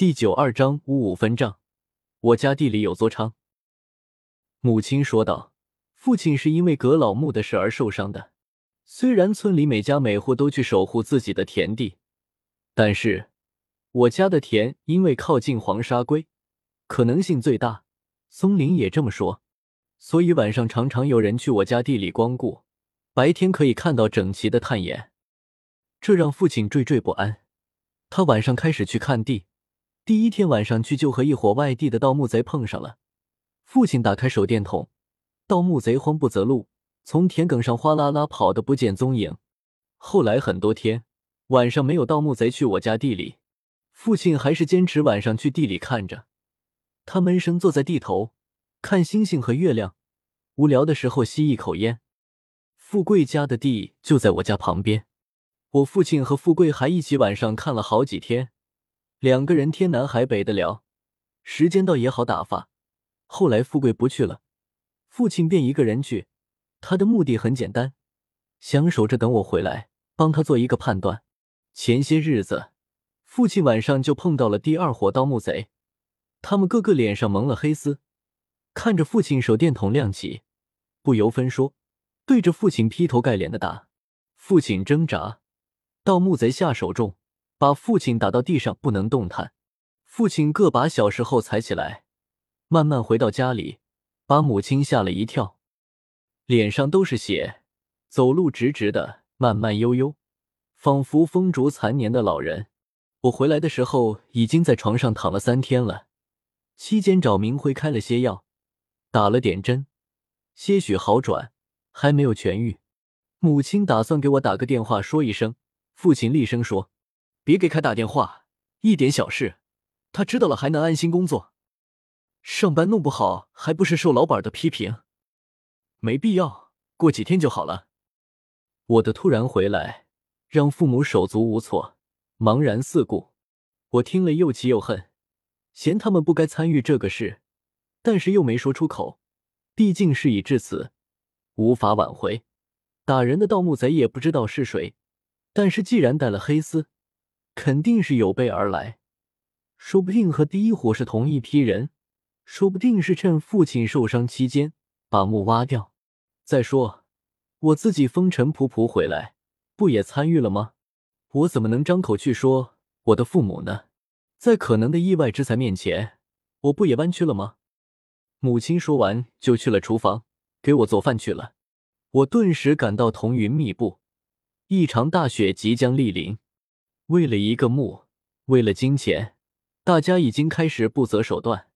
第九二章五五分账。我家地里有座仓。母亲说道：“父亲是因为葛老木的事而受伤的。虽然村里每家每户都去守护自己的田地，但是我家的田因为靠近黄沙龟，可能性最大。松林也这么说，所以晚上常常有人去我家地里光顾，白天可以看到整齐的探眼，这让父亲惴惴不安。他晚上开始去看地。”第一天晚上去就和一伙外地的盗墓贼碰上了。父亲打开手电筒，盗墓贼慌不择路，从田埂上哗啦啦跑的不见踪影。后来很多天晚上没有盗墓贼去我家地里，父亲还是坚持晚上去地里看着。他闷声坐在地头看星星和月亮，无聊的时候吸一口烟。富贵家的地就在我家旁边，我父亲和富贵还一起晚上看了好几天。两个人天南海北的聊，时间倒也好打发。后来富贵不去了，父亲便一个人去。他的目的很简单，想守着等我回来，帮他做一个判断。前些日子，父亲晚上就碰到了第二伙盗墓贼，他们个个脸上蒙了黑丝，看着父亲手电筒亮起，不由分说，对着父亲劈头盖脸的打。父亲挣扎，盗墓贼下手重。把父亲打到地上不能动弹，父亲个把小时后才起来，慢慢回到家里，把母亲吓了一跳，脸上都是血，走路直直的，慢慢悠悠，仿佛风烛残年的老人。我回来的时候已经在床上躺了三天了，期间找明辉开了些药，打了点针，些许好转，还没有痊愈。母亲打算给我打个电话说一声，父亲厉声说。别给凯打电话，一点小事，他知道了还能安心工作。上班弄不好还不是受老板的批评？没必要，过几天就好了。我的突然回来让父母手足无措，茫然四顾。我听了又气又恨，嫌他们不该参与这个事，但是又没说出口。毕竟事已至此，无法挽回。打人的盗墓贼也不知道是谁，但是既然带了黑丝。肯定是有备而来，说不定和第一伙是同一批人，说不定是趁父亲受伤期间把墓挖掉。再说我自己风尘仆仆回来，不也参与了吗？我怎么能张口去说我的父母呢？在可能的意外之财面前，我不也弯曲了吗？母亲说完就去了厨房给我做饭去了。我顿时感到彤云密布，一场大雪即将莅临。为了一个墓，为了金钱，大家已经开始不择手段。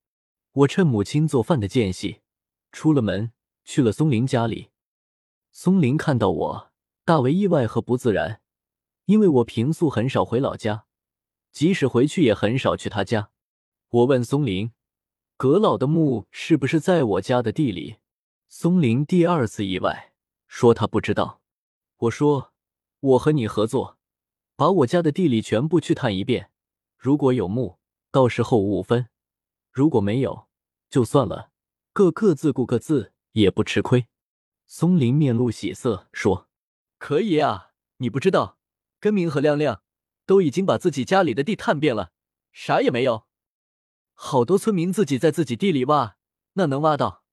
我趁母亲做饭的间隙，出了门，去了松林家里。松林看到我，大为意外和不自然，因为我平素很少回老家，即使回去也很少去他家。我问松林：“葛老的墓是不是在我家的地里？”松林第二次意外，说他不知道。我说：“我和你合作。”把我家的地里全部去探一遍，如果有墓，到时候五五分；如果没有，就算了，各各自顾各自，也不吃亏。松林面露喜色说：“可以啊，你不知道，根明和亮亮都已经把自己家里的地探遍了，啥也没有。好多村民自己在自己地里挖，那能挖到？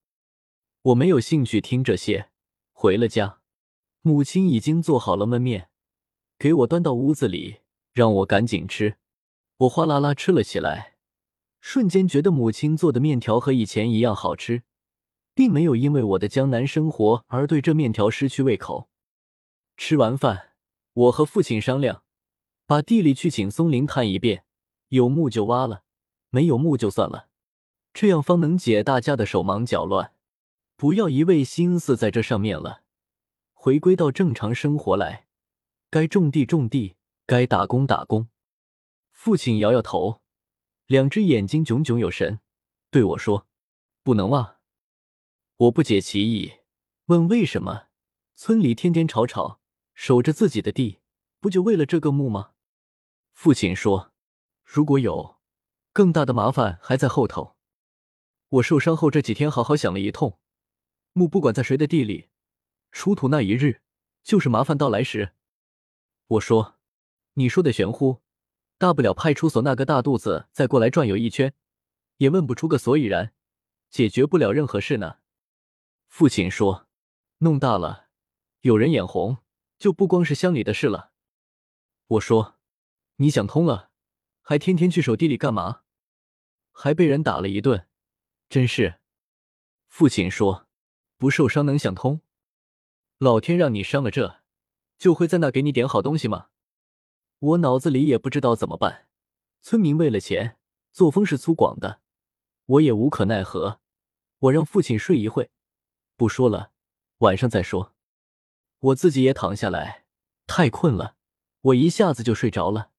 我没有兴趣听这些，回了家，母亲已经做好了焖面。”给我端到屋子里，让我赶紧吃。我哗啦啦吃了起来，瞬间觉得母亲做的面条和以前一样好吃，并没有因为我的江南生活而对这面条失去胃口。吃完饭，我和父亲商量，把地里去请松林探一遍，有墓就挖了，没有墓就算了，这样方能解大家的手忙脚乱，不要一味心思在这上面了，回归到正常生活来。该种地种地，该打工打工。父亲摇摇头，两只眼睛炯炯有神，对我说：“不能挖。”我不解其意，问为什么？村里天天吵吵，守着自己的地，不就为了这个墓吗？父亲说：“如果有更大的麻烦还在后头。”我受伤后这几天好好想了一通，墓不管在谁的地里，出土那一日就是麻烦到来时。我说：“你说的玄乎，大不了派出所那个大肚子再过来转悠一圈，也问不出个所以然，解决不了任何事呢。父亲说：“弄大了，有人眼红，就不光是乡里的事了。”我说：“你想通了，还天天去守地里干嘛？还被人打了一顿，真是。”父亲说：“不受伤能想通？老天让你伤了这，就会在那给你点好东西吗？”我脑子里也不知道怎么办。村民为了钱，作风是粗犷的，我也无可奈何。我让父亲睡一会，不说了，晚上再说。我自己也躺下来，太困了。我一下子就睡着了。